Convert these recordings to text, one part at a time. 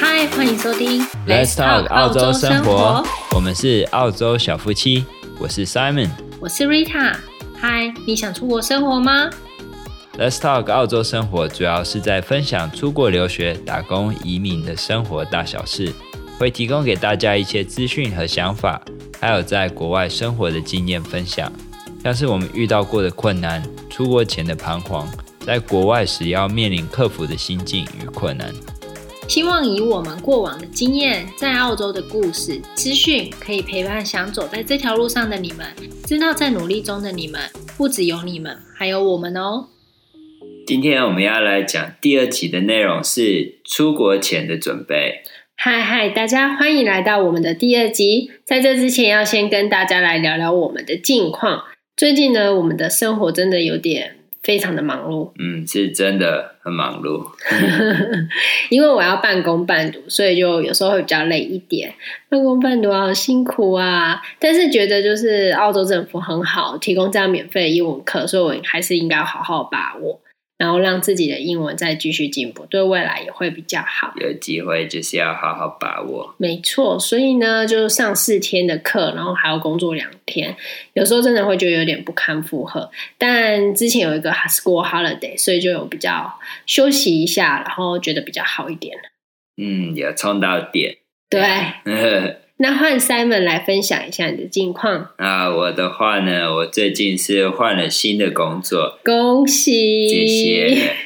嗨，欢迎收听 Let's Talk 澳洲生活。我们是澳洲小夫妻，我是 Simon，我是 Rita。嗨，你想出国生活吗？Let's Talk 澳洲生活主要是在分享出国留学、打工、移民的生活大小事，会提供给大家一些资讯和想法，还有在国外生活的经验分享，像是我们遇到过的困难、出国前的彷徨。在国外时要面临克服的心境与困难，希望以我们过往的经验，在澳洲的故事资讯，可以陪伴想走在这条路上的你们，知道在努力中的你们，不只有你们，还有我们哦。今天我们要来讲第二集的内容是出国前的准备。嗨嗨，大家欢迎来到我们的第二集。在这之前，要先跟大家来聊聊我们的近况。最近呢，我们的生活真的有点。非常的忙碌，嗯，是真的很忙碌。因为我要半工半读，所以就有时候会比较累一点。半工半读好辛苦啊！但是觉得就是澳洲政府很好，提供这样免费的英文课，所以我还是应该好好把握。然后让自己的英文再继续进步，对未来也会比较好。有机会就是要好好把握。没错，所以呢，就上四天的课，然后还要工作两天，有时候真的会觉得有点不堪负荷。但之前有一个 school holiday，所以就有比较休息一下，然后觉得比较好一点。嗯，有充到点。对。那换 Simon 来分享一下你的近况。啊，我的话呢，我最近是换了新的工作，恭喜！谢谢。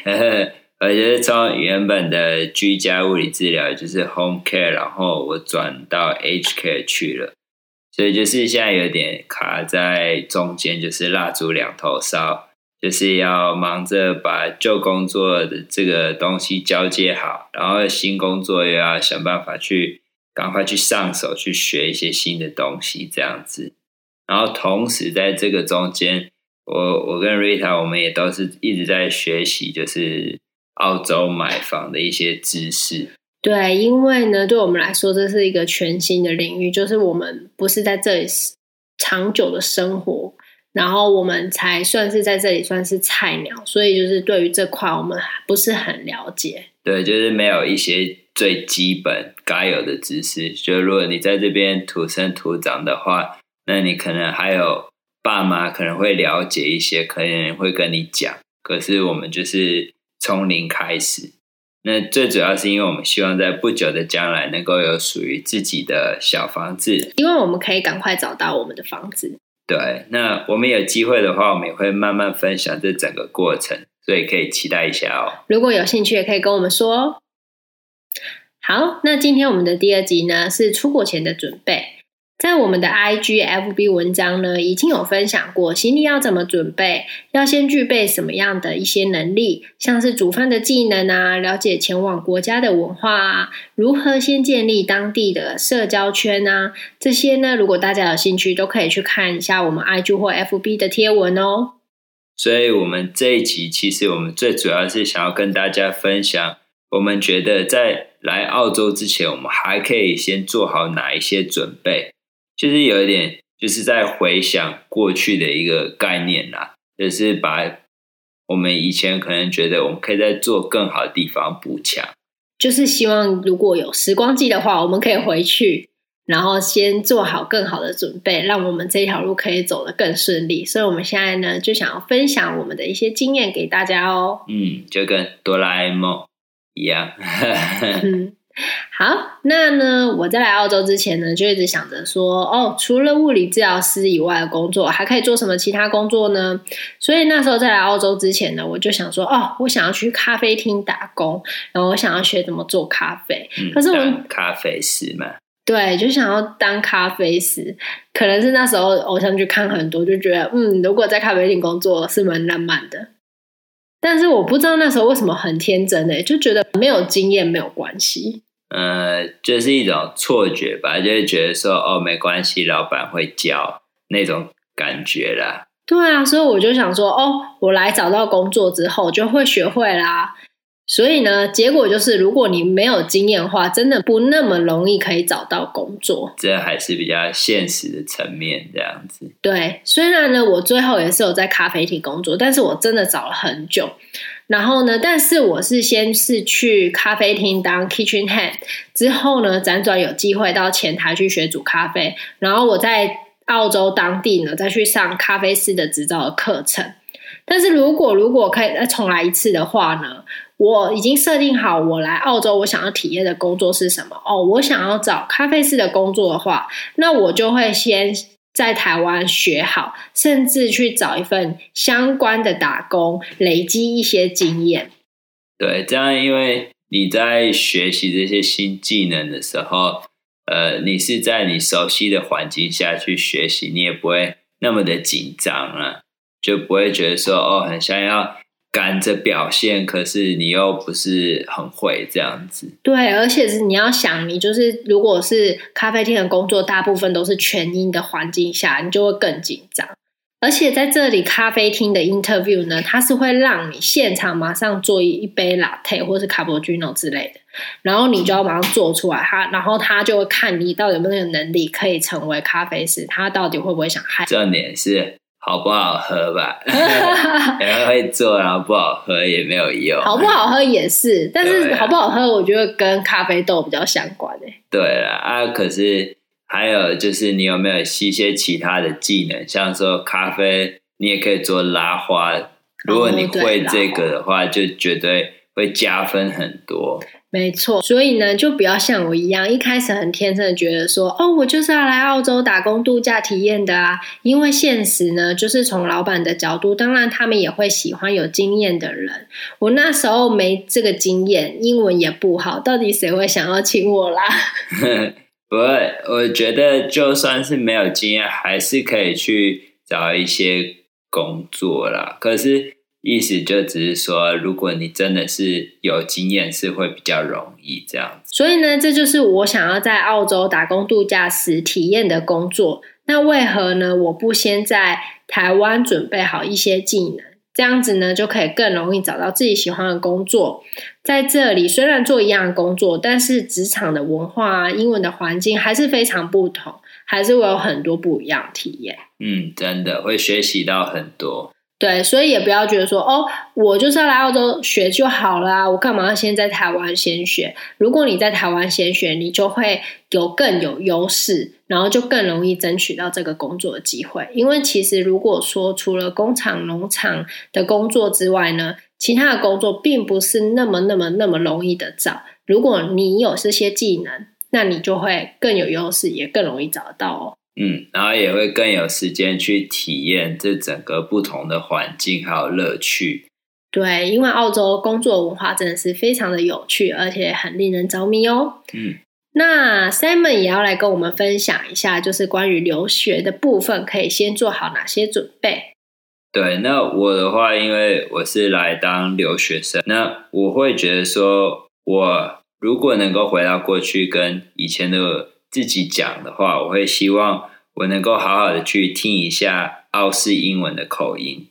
呵呵，我就是从原本的居家物理治疗，就是 home care，然后我转到 h care 去了，所以就是现在有点卡在中间，就是蜡烛两头烧，就是要忙着把旧工作的这个东西交接好，然后新工作又要想办法去。赶快去上手去学一些新的东西，这样子。然后同时在这个中间，我我跟 Rita 我们也都是一直在学习，就是澳洲买房的一些知识。对，因为呢，对我们来说这是一个全新的领域，就是我们不是在这里长久的生活，然后我们才算是在这里算是菜鸟，所以就是对于这块我们不是很了解。对，就是没有一些。最基本该有的知识，就如果你在这边土生土长的话，那你可能还有爸妈可能会了解一些，可能会跟你讲。可是我们就是从零开始，那最主要是因为我们希望在不久的将来能够有属于自己的小房子，因为我们可以赶快找到我们的房子。对，那我们有机会的话，我们也会慢慢分享这整个过程，所以可以期待一下哦。如果有兴趣，也可以跟我们说。好，那今天我们的第二集呢，是出国前的准备。在我们的 IG FB 文章呢，已经有分享过行李要怎么准备，要先具备什么样的一些能力，像是煮饭的技能啊，了解前往国家的文化啊，如何先建立当地的社交圈啊，这些呢，如果大家有兴趣，都可以去看一下我们 IG 或 FB 的贴文哦。所以，我们这一集其实我们最主要是想要跟大家分享，我们觉得在来澳洲之前，我们还可以先做好哪一些准备？就是有一点，就是在回想过去的一个概念啦，就是把我们以前可能觉得我们可以在做更好的地方补强。就是希望如果有时光机的话，我们可以回去，然后先做好更好的准备，让我们这条路可以走得更顺利。所以，我们现在呢，就想要分享我们的一些经验给大家哦。嗯，就跟哆啦 A 梦。一样，嗯，好，那呢，我在来澳洲之前呢，就一直想着说，哦，除了物理治疗师以外的工作，还可以做什么其他工作呢？所以那时候在来澳洲之前呢，我就想说，哦，我想要去咖啡厅打工，然后我想要学怎么做咖啡。嗯、可是我咖啡师嘛，对，就想要当咖啡师。可能是那时候偶像剧看很多，就觉得，嗯，如果在咖啡厅工作是蛮浪漫的。但是我不知道那时候为什么很天真诶，就觉得没有经验没有关系。呃，就是一种错觉吧，就是觉得说哦，没关系，老板会教那种感觉啦。对啊，所以我就想说哦，我来找到工作之后就会学会啦。所以呢，结果就是，如果你没有经验的话，真的不那么容易可以找到工作。这还是比较现实的层面，这样子。对，虽然呢，我最后也是有在咖啡厅工作，但是我真的找了很久。然后呢，但是我是先是去咖啡厅当 kitchen hand，之后呢，辗转有机会到前台去学煮咖啡，然后我在澳洲当地呢，再去上咖啡师的执照的课程。但是如果如果可以再重来一次的话呢，我已经设定好我来澳洲我想要体验的工作是什么哦，我想要找咖啡师的工作的话，那我就会先。在台湾学好，甚至去找一份相关的打工，累积一些经验。对，这样因为你在学习这些新技能的时候，呃，你是在你熟悉的环境下去学习，你也不会那么的紧张了，就不会觉得说哦，很想要。赶着表现，可是你又不是很会这样子。对，而且是你要想，你就是如果是咖啡厅的工作，大部分都是全英的环境下，你就会更紧张。而且在这里咖啡厅的 interview 呢，它是会让你现场马上做一杯 latte 或是 cappuccino 之类的，然后你就要马上做出来，他然后他就会看你到底有没有那个能力可以成为咖啡师，他到底会不会想害。重点是。好不好喝吧？然后会做，然后不好喝也没有用。好不好喝也是，但是好不好喝，我觉得跟咖啡豆比较相关诶。对了啊，可是还有就是，你有没有一些其他的技能？像说咖啡，你也可以做拉花。如果你会这个的话，就绝对会加分很多。没错，所以呢，就不要像我一样，一开始很天真的觉得说，哦，我就是要来澳洲打工度假体验的啊。因为现实呢，就是从老板的角度，当然他们也会喜欢有经验的人。我那时候没这个经验，英文也不好，到底谁会想要请我啦？不会，我觉得就算是没有经验，还是可以去找一些工作啦。可是。意思就只是说，如果你真的是有经验，是会比较容易这样子。所以呢，这就是我想要在澳洲打工度假时体验的工作。那为何呢？我不先在台湾准备好一些技能，这样子呢，就可以更容易找到自己喜欢的工作。在这里虽然做一样的工作，但是职场的文化啊、英文的环境还是非常不同，还是会有很多不一样的体验。嗯，真的会学习到很多。对，所以也不要觉得说哦，我就是要来澳洲学就好啦，我干嘛要先在台湾先学？如果你在台湾先学，你就会有更有优势，然后就更容易争取到这个工作的机会。因为其实如果说除了工厂、农场的工作之外呢，其他的工作并不是那么、那么、那么容易的找。如果你有这些技能，那你就会更有优势，也更容易找到哦。嗯，然后也会更有时间去体验这整个不同的环境还有乐趣。对，因为澳洲工作文化真的是非常的有趣，而且很令人着迷哦。嗯，那 Simon 也要来跟我们分享一下，就是关于留学的部分，可以先做好哪些准备？对，那我的话，因为我是来当留学生，那我会觉得说，我如果能够回到过去，跟以前的。自己讲的话，我会希望我能够好好的去听一下澳式英文的口音，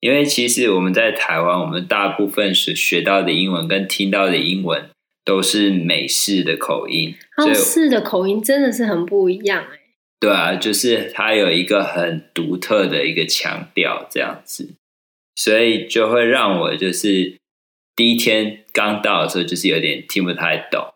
因为其实我们在台湾，我们大部分是学到的英文跟听到的英文都是美式的口音，澳式的口音真的是很不一样哎。对啊，就是它有一个很独特的一个腔调这样子，所以就会让我就是第一天刚到的时候，就是有点听不太懂。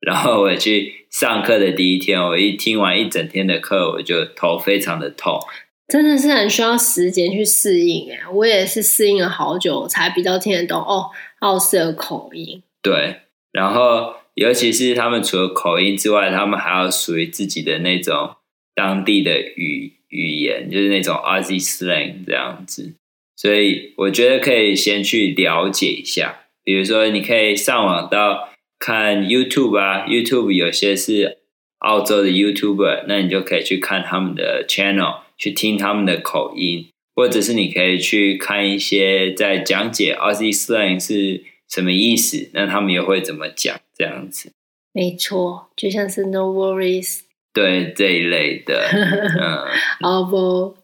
然后我去上课的第一天，我一听完一整天的课，我就头非常的痛，真的是很需要时间去适应哎。我也是适应了好久，才比较听得懂哦，澳式的口音。对，然后尤其是他们除了口音之外，他们还要属于自己的那种当地的语语言，就是那种 Aussie slang 这样子。所以我觉得可以先去了解一下，比如说你可以上网到。看 YouTube 啊，YouTube 有些是澳洲的 YouTuber，那你就可以去看他们的 channel，去听他们的口音，或者是你可以去看一些在讲解 Aussie slang 是什么意思，那他们也会怎么讲这样子。没错，就像是 No worries，对这一类的，嗯，好不？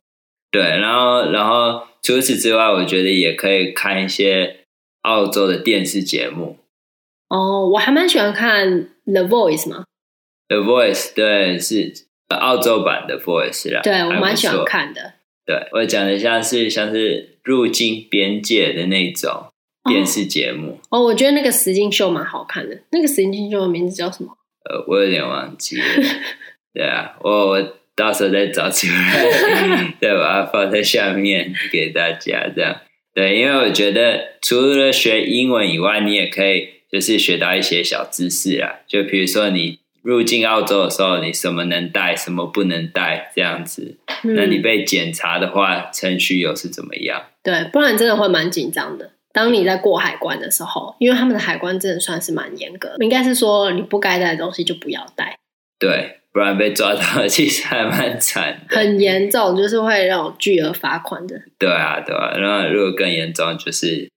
对，然后然后除此之外，我觉得也可以看一些澳洲的电视节目。哦，我还蛮喜欢看 The Voice 嘛。The Voice 对，是澳洲版的 Voice 啦。对，我蛮喜欢看的。对，我讲的像是像是入境边界的那种电视节目哦。哦，我觉得那个实境秀蛮好看的。那个实境秀的名字叫什么？呃，我有点忘记了。对啊，我我到时候再找出来，再把它放在下面给大家。这样对，因为我觉得除了学英文以外，你也可以就是学到一些小知识啊。就比如说你。入境澳洲的时候，你什么能带，什么不能带，这样子。嗯、那你被检查的话，程序又是怎么样？对，不然真的会蛮紧张的。当你在过海关的时候，因为他们的海关真的算是蛮严格，应该是说你不该带的东西就不要带。对，不然被抓到其实还蛮惨的。很严重，就是会让我巨额罚款的。对啊，对啊。然后如果更严重，就是。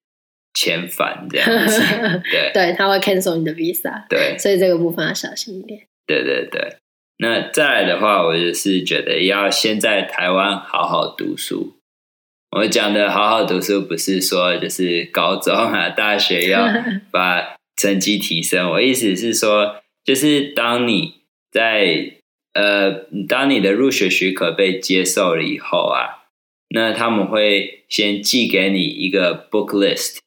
遣返这样子，对对，他会 cancel 你的 visa，对，所以这个部分要小心一点。对对对，那再来的话，我就是觉得要先在台湾好好读书。我讲的好好读书，不是说就是高中啊、大学要把成绩提升。我意思是说，就是当你在呃，当你的入学许可被接受了以后啊，那他们会先寄给你一个 book list。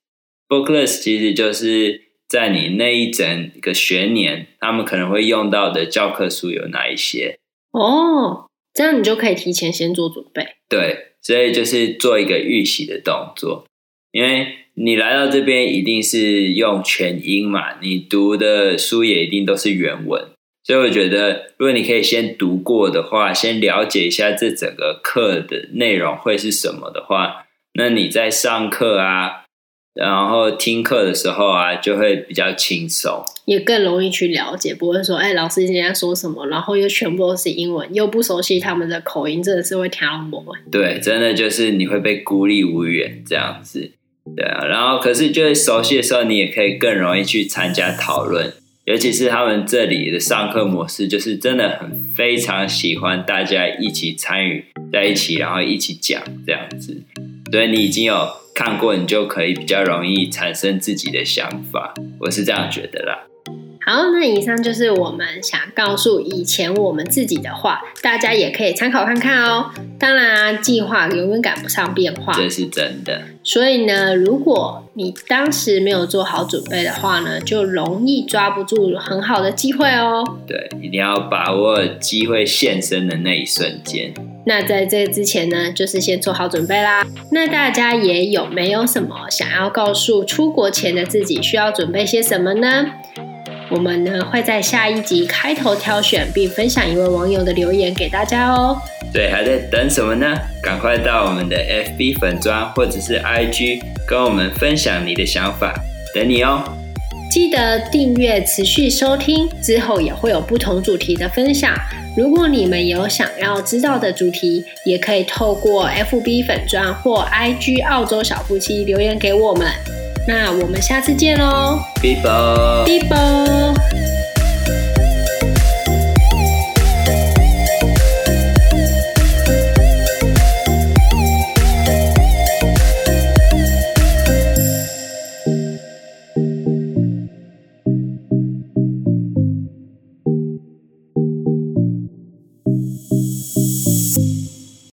Book list 其实就是在你那一整个学年，他们可能会用到的教科书有哪一些哦，这样你就可以提前先做准备。对，所以就是做一个预习的动作，因为你来到这边一定是用全英嘛，你读的书也一定都是原文，所以我觉得如果你可以先读过的话，先了解一下这整个课的内容会是什么的话，那你在上课啊。然后听课的时候啊，就会比较轻松，也更容易去了解，不会说，哎，老师今天在说什么，然后又全部都是英文，又不熟悉他们的口音，真的是会听不懂。对，真的就是你会被孤立无援这样子，对啊。然后可是就是熟悉的时候，你也可以更容易去参加讨论，尤其是他们这里的上课模式，就是真的很非常喜欢大家一起参与在一起，然后一起讲这样子。所以你已经有看过，你就可以比较容易产生自己的想法。我是这样觉得啦。好，那以上就是我们想告诉以前我们自己的话，大家也可以参考看看哦。当然啊，计划永远赶不上变化，这是真的。所以呢，如果你当时没有做好准备的话呢，就容易抓不住很好的机会哦。对，一定要把握机会现身的那一瞬间。那在这之前呢，就是先做好准备啦。那大家也有没有什么想要告诉出国前的自己需要准备些什么呢？我们呢会在下一集开头挑选并分享一位网友的留言给大家哦。对，还在等什么呢？赶快到我们的 FB 粉砖或者是 IG 跟我们分享你的想法，等你哦。记得订阅，持续收听，之后也会有不同主题的分享。如果你们有想要知道的主题，也可以透过 FB 粉砖或 IG 澳洲小夫妻留言给我们。那我们下次见喽，拜拜，拜拜。